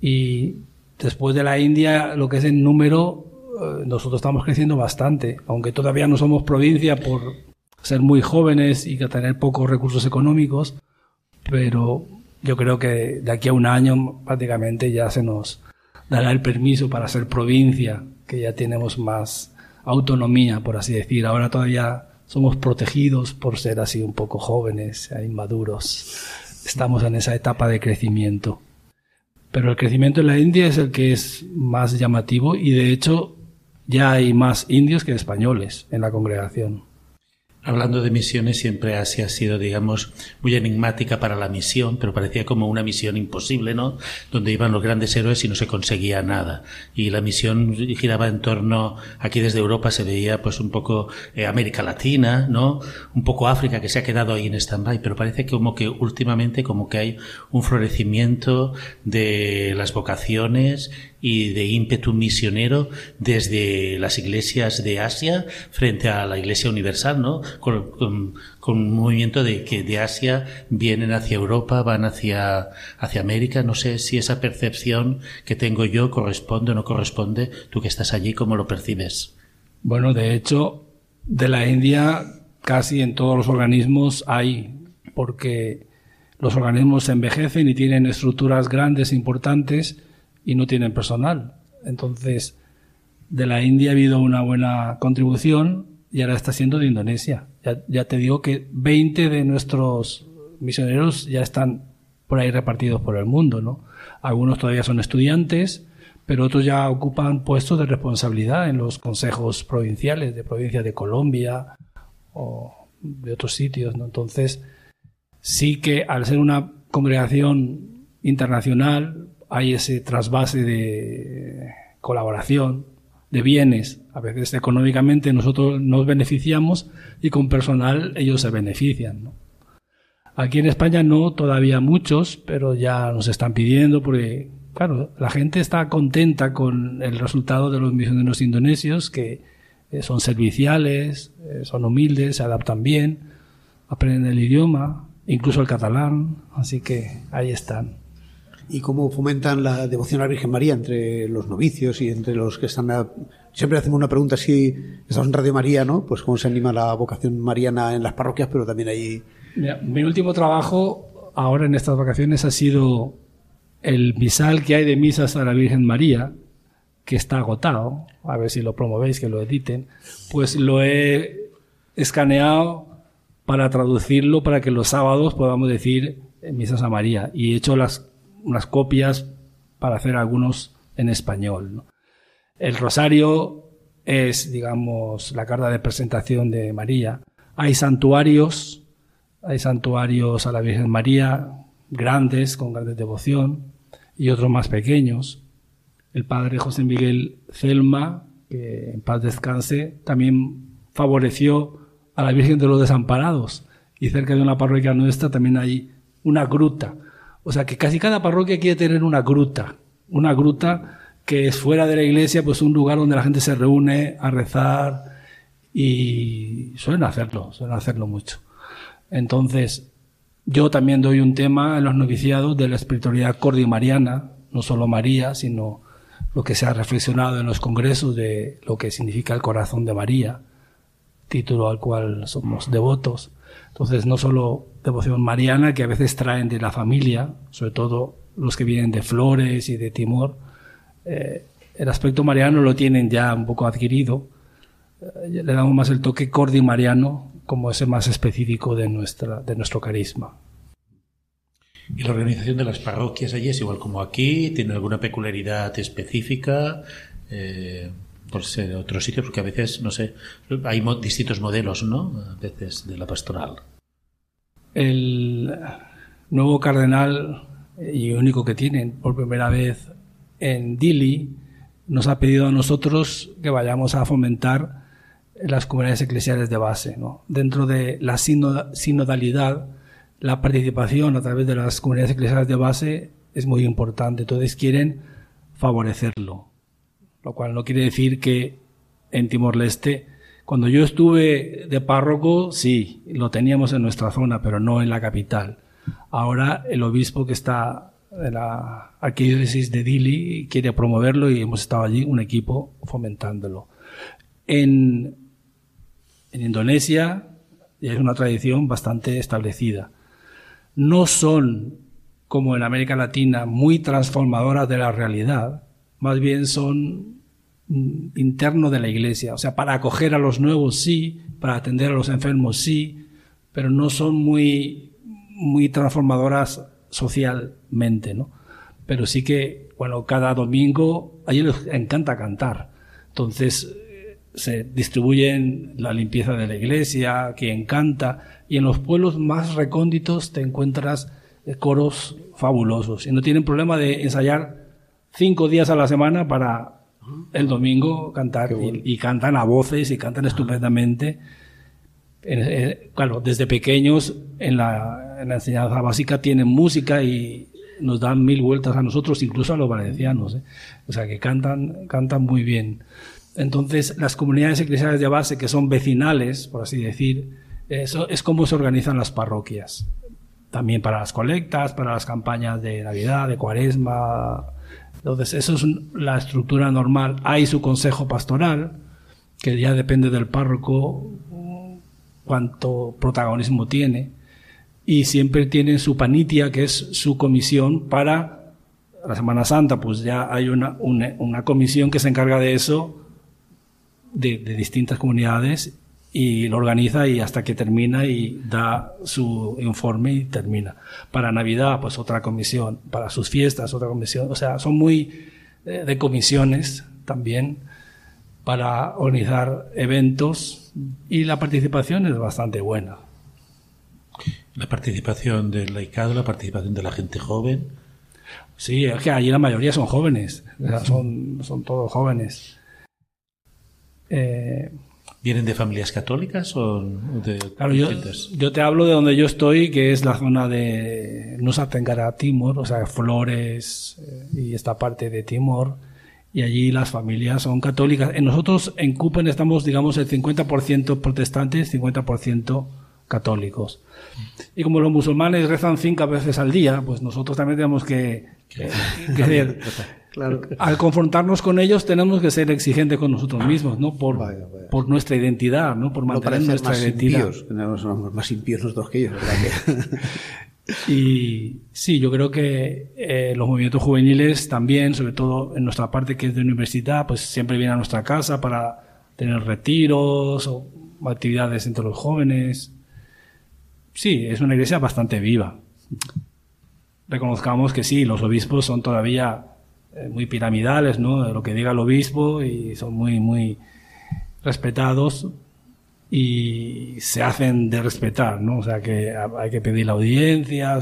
Y después de la India, lo que es en número, eh, nosotros estamos creciendo bastante, aunque todavía no somos provincia por ser muy jóvenes y tener pocos recursos económicos, pero yo creo que de aquí a un año prácticamente ya se nos dará el permiso para ser provincia, que ya tenemos más autonomía, por así decir. Ahora todavía somos protegidos por ser así un poco jóvenes, inmaduros. Estamos en esa etapa de crecimiento. Pero el crecimiento en la India es el que es más llamativo y de hecho ya hay más indios que españoles en la congregación.
Hablando de misiones, siempre Asia ha sido, digamos, muy enigmática para la misión, pero parecía como una misión imposible, ¿no? Donde iban los grandes héroes y no se conseguía nada. Y la misión giraba en torno, aquí desde Europa se veía pues un poco eh, América Latina, ¿no? Un poco África que se ha quedado ahí en stand-by, pero parece como que últimamente como que hay un florecimiento de las vocaciones y de ímpetu misionero desde las iglesias de Asia frente a la Iglesia Universal, ¿no? Con, un movimiento de que de Asia vienen hacia Europa, van hacia, hacia América. No sé si esa percepción que tengo yo corresponde o no corresponde. Tú que estás allí, ¿cómo lo percibes?
Bueno, de hecho, de la India casi en todos los organismos hay, porque los organismos se envejecen y tienen estructuras grandes, importantes, y no tienen personal. Entonces, de la India ha habido una buena contribución y ahora está siendo de Indonesia. Ya, te digo que 20 de nuestros misioneros ya están por ahí repartidos por el mundo, ¿no? Algunos todavía son estudiantes, pero otros ya ocupan puestos de responsabilidad en los consejos provinciales de provincia de Colombia o de otros sitios, ¿no? Entonces, sí que al ser una congregación internacional hay ese trasvase de colaboración, de bienes. A veces económicamente nosotros nos beneficiamos y con personal ellos se benefician. Aquí en España no todavía muchos, pero ya nos están pidiendo porque, claro, la gente está contenta con el resultado de los misioneros indonesios que eh, son serviciales, eh, son humildes, se adaptan bien, aprenden el idioma, incluso el catalán, así que ahí están.
¿Y cómo fomentan la devoción a la Virgen María entre los novicios y entre los que están... Siempre hacemos una pregunta si estamos en Radio María, ¿no? Pues cómo se anima la vocación mariana en las parroquias, pero también hay
mi último trabajo ahora en estas vacaciones ha sido el misal que hay de misas a la Virgen María, que está agotado, a ver si lo promovéis, que lo editen, pues lo he escaneado para traducirlo para que los sábados podamos decir misas a María. Y he hecho las, unas copias para hacer algunos en español. El rosario es, digamos, la carta de presentación de María. Hay santuarios hay santuarios a la Virgen María, grandes, con grande devoción, y otros más pequeños. El padre José Miguel Celma, que en paz descanse, también favoreció a la Virgen de los Desamparados. Y cerca de una parroquia nuestra también hay una gruta. O sea que casi cada parroquia quiere tener una gruta. Una gruta que es fuera de la iglesia, pues un lugar donde la gente se reúne a rezar y suelen hacerlo, suelen hacerlo mucho. Entonces, yo también doy un tema en los noviciados de la espiritualidad cordimariana, no solo María, sino lo que se ha reflexionado en los congresos de lo que significa el corazón de María, título al cual somos devotos. Entonces, no solo devoción mariana, que a veces traen de la familia, sobre todo los que vienen de Flores y de Timor, eh, el aspecto mariano lo tienen ya un poco adquirido. Eh, le damos más el toque cordimariano como ese más específico de, nuestra, de nuestro carisma.
¿Y la organización de las parroquias allí es igual como aquí? ¿Tiene alguna peculiaridad específica? Eh, por ser de otro sitio, porque a veces, no sé, hay distintos modelos, ¿no? A veces de la pastoral.
El nuevo cardenal y único que tienen por primera vez en Dili nos ha pedido a nosotros que vayamos a fomentar las comunidades eclesiales de base. ¿no? Dentro de la sinodalidad, la participación a través de las comunidades eclesiales de base es muy importante. Entonces quieren favorecerlo. Lo cual no quiere decir que en Timor-Leste, cuando yo estuve de párroco, sí, lo teníamos en nuestra zona, pero no en la capital. Ahora el obispo que está en la arquidiócesis de Dili quiere promoverlo y hemos estado allí un equipo fomentándolo. En en Indonesia es una tradición bastante establecida. No son, como en América Latina, muy transformadoras de la realidad, más bien son mm, interno de la iglesia. O sea, para acoger a los nuevos sí, para atender a los enfermos sí, pero no son muy, muy transformadoras socialmente, ¿no? Pero sí que, bueno, cada domingo a ellos les encanta cantar. Entonces, se distribuyen la limpieza de la iglesia, quien canta, y en los pueblos más recónditos te encuentras eh, coros fabulosos y no tienen problema de ensayar cinco días a la semana para el domingo cantar y, cantan a voces y cantan estupendamente. Eh, claro, desde pequeños en la, en la, enseñanza básica tienen música y nos dan mil vueltas a nosotros, incluso a los valencianos. ¿eh? O sea que cantan, cantan muy bien. Entonces, las comunidades eclesiales de base, que son vecinales, por así decir, eso es como se organizan las parroquias. También para las colectas, para las campañas de Navidad, de Cuaresma. Entonces, eso es la estructura normal. Hay su consejo pastoral, que ya depende del párroco cuánto protagonismo tiene. Y siempre tienen su panitia, que es su comisión para la Semana Santa, pues ya hay una, una comisión que se encarga de eso de, distintas comunidades y lo organiza y hasta que termina y da su informe y termina. Para Navidad, pues otra comisión, para sus fiestas, otra comisión, o sea, son muy eh, de comisiones también para organizar eventos y la participación es bastante buena.
La participación del laicado, la participación de la gente joven.
Sí, es que allí la mayoría son jóvenes, son, son todos jóvenes.
Eh, ¿Vienen de familias católicas o de
claro, yo, yo, te hablo de donde yo estoy, que es la zona de Nusa Tenggara Timor, o sea, Flores eh, y esta parte de Timor, y allí las familias son católicas. En nosotros en Cupen estamos, digamos, el 50% protestantes, 50% católicos. Y como los musulmanes rezan cinco veces al día, pues nosotros también tenemos que, que, Al confrontarnos con ellos tenemos que ser exigentes con nosotros mismos, ¿no? Por, por nuestra identidad, ¿no? Por mantener nuestra
más
identidad.
Impíos, somos más impíos nosotros que ellos, ¿verdad?
y sí, yo creo que eh, los movimientos juveniles también, sobre todo en nuestra parte que es de universidad, pues siempre vienen a nuestra casa para tener retiros o actividades entre los jóvenes. Sí, es una iglesia bastante viva. Reconozcamos que sí, los obispos son todavía muy piramidales, ¿no? Lo que diga el obispo y son muy, muy respetados y se hacen de respetar, ¿no? O sea que hay que pedir la audiencia.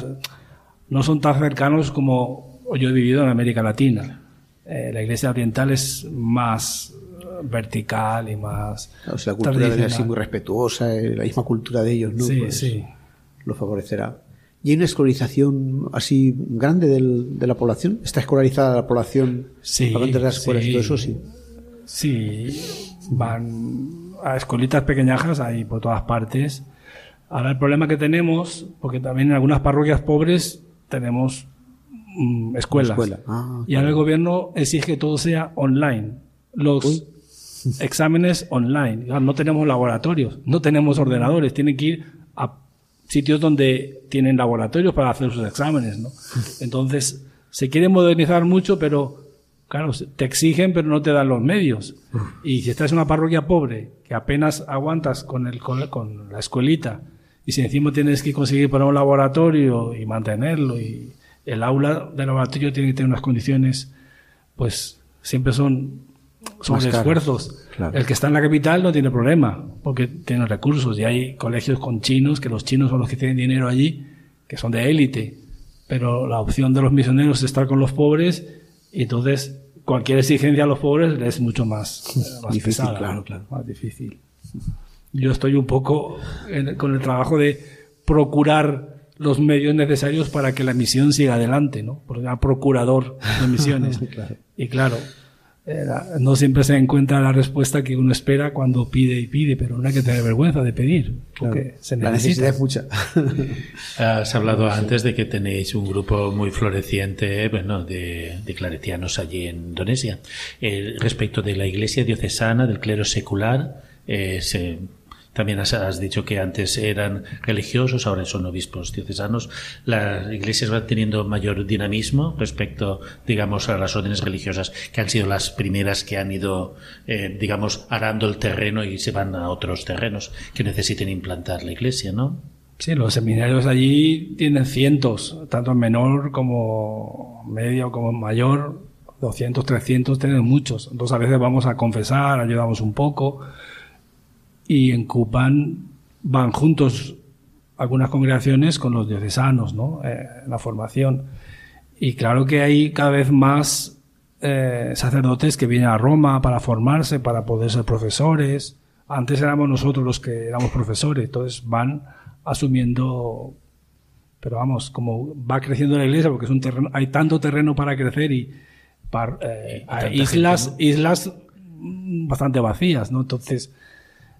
No son tan cercanos como yo he vivido en América Latina. Eh, la iglesia oriental es más vertical y más.
O sea, la cultura de así muy respetuosa, eh, la misma cultura de ellos, ¿no?
Sí, pues sí.
Lo favorecerá. ¿Y hay una escolarización así grande del, de la población? ¿Está escolarizada la población
sí,
de las escuelas y todo eso? Sí.
Sí, van a escuelitas pequeñajas ahí por todas partes. Ahora el problema que tenemos, porque también en algunas parroquias pobres tenemos mm, escuelas. Ah, y ahora el gobierno exige que todo sea online. Los exámenes online. No tenemos laboratorios, no tenemos ordenadores, tienen que ir a sitios donde tienen laboratorios para hacer sus exámenes, ¿no? Entonces, se quiere modernizar mucho, pero claro, te exigen, pero no te dan los medios. Y si estás en una parroquia pobre, que apenas aguantas con, el, con, la escuelita, y si encima tienes que conseguir poner un laboratorio y mantenerlo, y el aula del laboratorio tiene que tener unas condiciones, pues siempre son, son esfuerzos. El que está en la capital no tiene problema, porque tiene recursos y hay colegios con chinos, que los chinos son los que tienen dinero allí, que son de élite. Pero la opción de los misioneros es estar con los pobres y entonces cualquier exigencia a los pobres es mucho más,
más difícil, claro, claro.
Más difícil. Yo estoy un poco con el trabajo de procurar los medios necesarios para que la misión siga adelante, ¿no? Porque era procurador de misiones. Y claro, no siempre se encuentra la respuesta que uno espera cuando pide y pide, pero no hay que tener vergüenza de pedir, porque se necesita.
La mucha.
Has hablado antes de que tenéis un grupo muy floreciente bueno, de, de claretianos allí en Indonesia. Eh, respecto de la iglesia diocesana, del clero secular, eh, se, también has, dicho que antes eran religiosos, ahora son obispos diocesanos. Las iglesias van teniendo mayor dinamismo respecto, digamos, a las órdenes religiosas, que han sido las primeras que han ido, eh, digamos, arando el terreno y se van a otros terrenos que necesiten implantar la iglesia, ¿no?
Sí, los seminarios allí tienen cientos, tanto en menor como medio como mayor, 200, 300, tienen muchos. Entonces a veces vamos a confesar, ayudamos un poco y en Cupán van juntos algunas congregaciones con los diocesanos, ¿no? Eh, la formación. Y claro que hay cada vez más eh, sacerdotes que vienen a Roma para formarse, para poder ser profesores. Antes éramos nosotros los que éramos profesores, entonces van asumiendo, pero vamos, como va creciendo la iglesia, porque es un terreno, hay tanto terreno para crecer y, eh, hay islas, islas bastante vacías, ¿no? Entonces,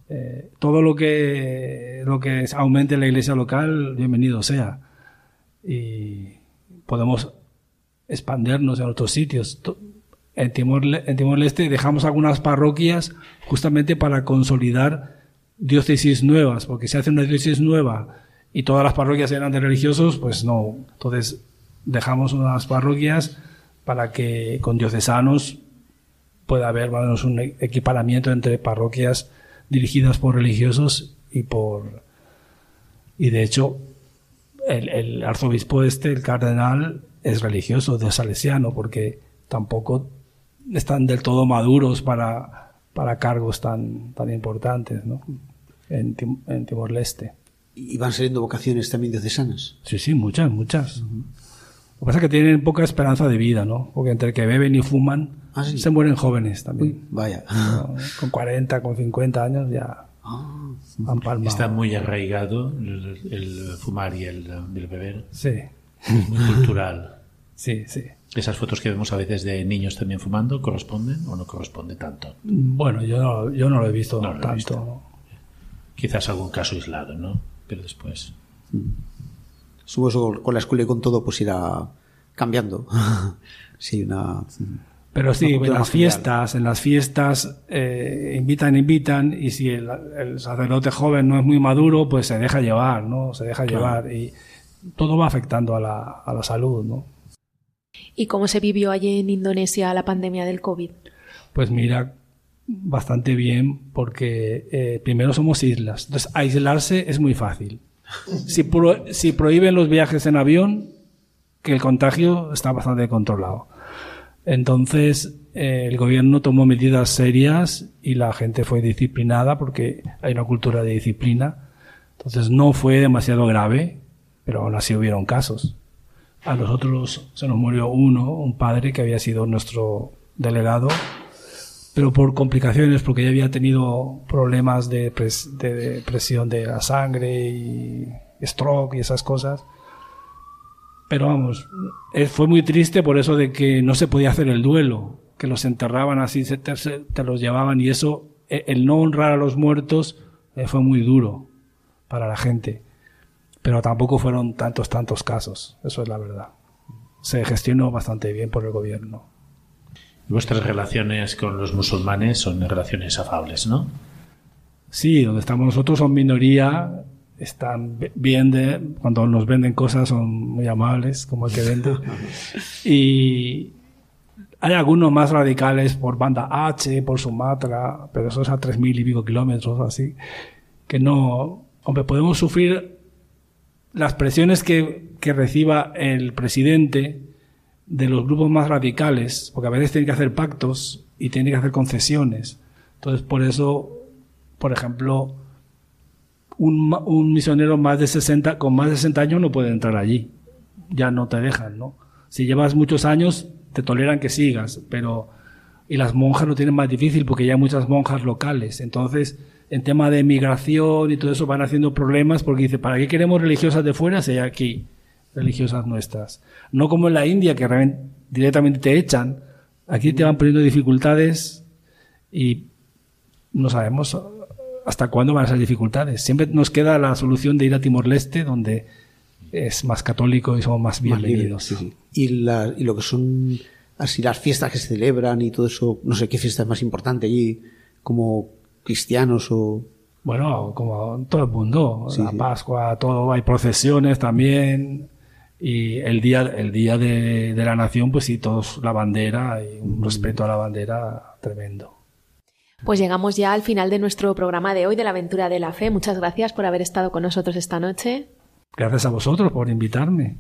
eh, todo lo que, lo que aumente la iglesia local, bienvenido sea. Y podemos expandernos en otros sitios. En Timor, en Timor Leste dejamos algunas parroquias justamente para consolidar diócesis nuevas, porque si hace una diócesis nueva y todas las parroquias eran de religiosos, pues no. Entonces dejamos unas parroquias para que con diocesanos pueda haber un equiparamiento entre parroquias dirigidas por religiosos y por y de hecho el, el arzobispo este, el cardenal, es religioso, de salesiano, porque tampoco están del todo maduros para, para cargos tan, tan importantes ¿no? en, Tim- en Timor-Leste.
¿Y van saliendo vocaciones también diocesanas?
Sí, sí, muchas, muchas. Lo que pasa es que tienen poca esperanza de vida, ¿no? Porque entre que beben y fuman,
Ah, sí.
se mueren jóvenes
Uy,
también.
vaya.
¿no? Con 40, con 50 años ya
Ah,
han palmado.
Está muy arraigado el, el fumar y el, el beber,
Sí,
muy cultural.
sí, sí.
Esas fotos que vemos a veces de niños también fumando, ¿corresponden o no corresponde tanto?
Bueno, yo no, yo no lo he visto
No lo he
tanto.
Quizás algún caso aislado, ¿no? Pero después.
Supongo que con la escuela y con todo pues irá cambiando. sí, una...
Pero sí, en las fiestas, en las fiestas eh, invitan, invitan, y si el, el sacerdote joven no es muy maduro, pues se deja llevar, ¿no? Se deja llevar y todo va afectando a la, a la salud, ¿no?
¿Y cómo se vivió allí en Indonesia la pandemia del COVID?
Pues mira, bastante bien, porque eh, primero somos islas, entonces aislarse es muy fácil. Si, pro- si prohíben los viajes en avión, que el contagio está bastante controlado. Entonces, eh, el gobierno tomó medidas serias y la gente fue disciplinada porque hay una cultura de disciplina. Entonces, no fue demasiado grave, pero aún así hubieron casos. A nosotros se nos murió uno, un padre que había sido nuestro delegado, pero por complicaciones, porque ya había tenido problemas de, pres- de- presión de la sangre y stroke y esas cosas. Pero vamos, eh, fue muy triste por eso de que no se podía hacer el duelo, que los enterraban así, se te, se- te los llevaban y eso, eh, el no honrar a los muertos eh, fue muy duro para la gente. Pero tampoco fueron tantos, tantos casos, eso es la verdad. Se gestionó bastante bien por el gobierno.
Vuestras relaciones con los musulmanes son relaciones afables, ¿no?
Sí, donde estamos nosotros son minoría, están bi- bien de, cuando nos venden cosas son muy amables, como el que vende. Y hay algunos más radicales por banda H, por Sumatra, pero eso es a 3.000 y pico kilómetros, así, que no, hombre, podemos sufrir las presiones que, que reciba el presidente de los grupos más radicales, porque a veces tiene que hacer pactos y tiene que hacer concesiones. Entonces, por eso, por ejemplo, un, un misionero más de 60, con más de 60 años no puede entrar allí. Ya no te dejan, ¿no? Si llevas muchos años, te toleran que sigas, pero... Y las monjas lo tienen más difícil porque ya hay muchas monjas locales. Entonces, en tema de migración y todo eso van haciendo problemas porque dice, ¿para qué queremos religiosas de fuera si hay aquí religiosas nuestras? No como en la India que realmente directamente te echan. Aquí te van poniendo dificultades y no sabemos hasta cuándo van esas dificultades. Siempre nos queda la solución de ir a Timor-Leste, donde es más católico y somos más
Más libre,
bienvenidos.
sí, sí. Y, la- y lo que son así las fiestas que se celebran y todo eso, no sé qué fiesta es más importante allí, como cristianos o...
Bueno, como todo el mundo,
Sí,
la. Pascua, todo, hay procesiones también. Y el día, el día de, de la nación, pues sí, todos la bandera y un respeto a la bandera tremendo.
Pues llegamos ya al final de nuestro programa de hoy de la aventura de la fe. Muchas gracias por haber estado con nosotros esta noche.
Gracias a vosotros por invitarme.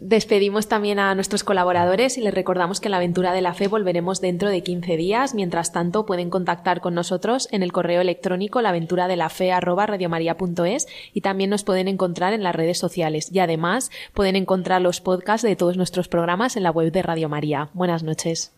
Despedimos también a nuestros colaboradores y les recordamos que en la aventura de la fe volveremos dentro de 15 días. Mientras tanto, pueden contactar con nosotros en el correo electrónico laventuradelafe@radiomaria.es y también nos pueden encontrar en las redes sociales. Y además, pueden encontrar los podcasts de todos nuestros programas en la web de Radio María. Buenas noches.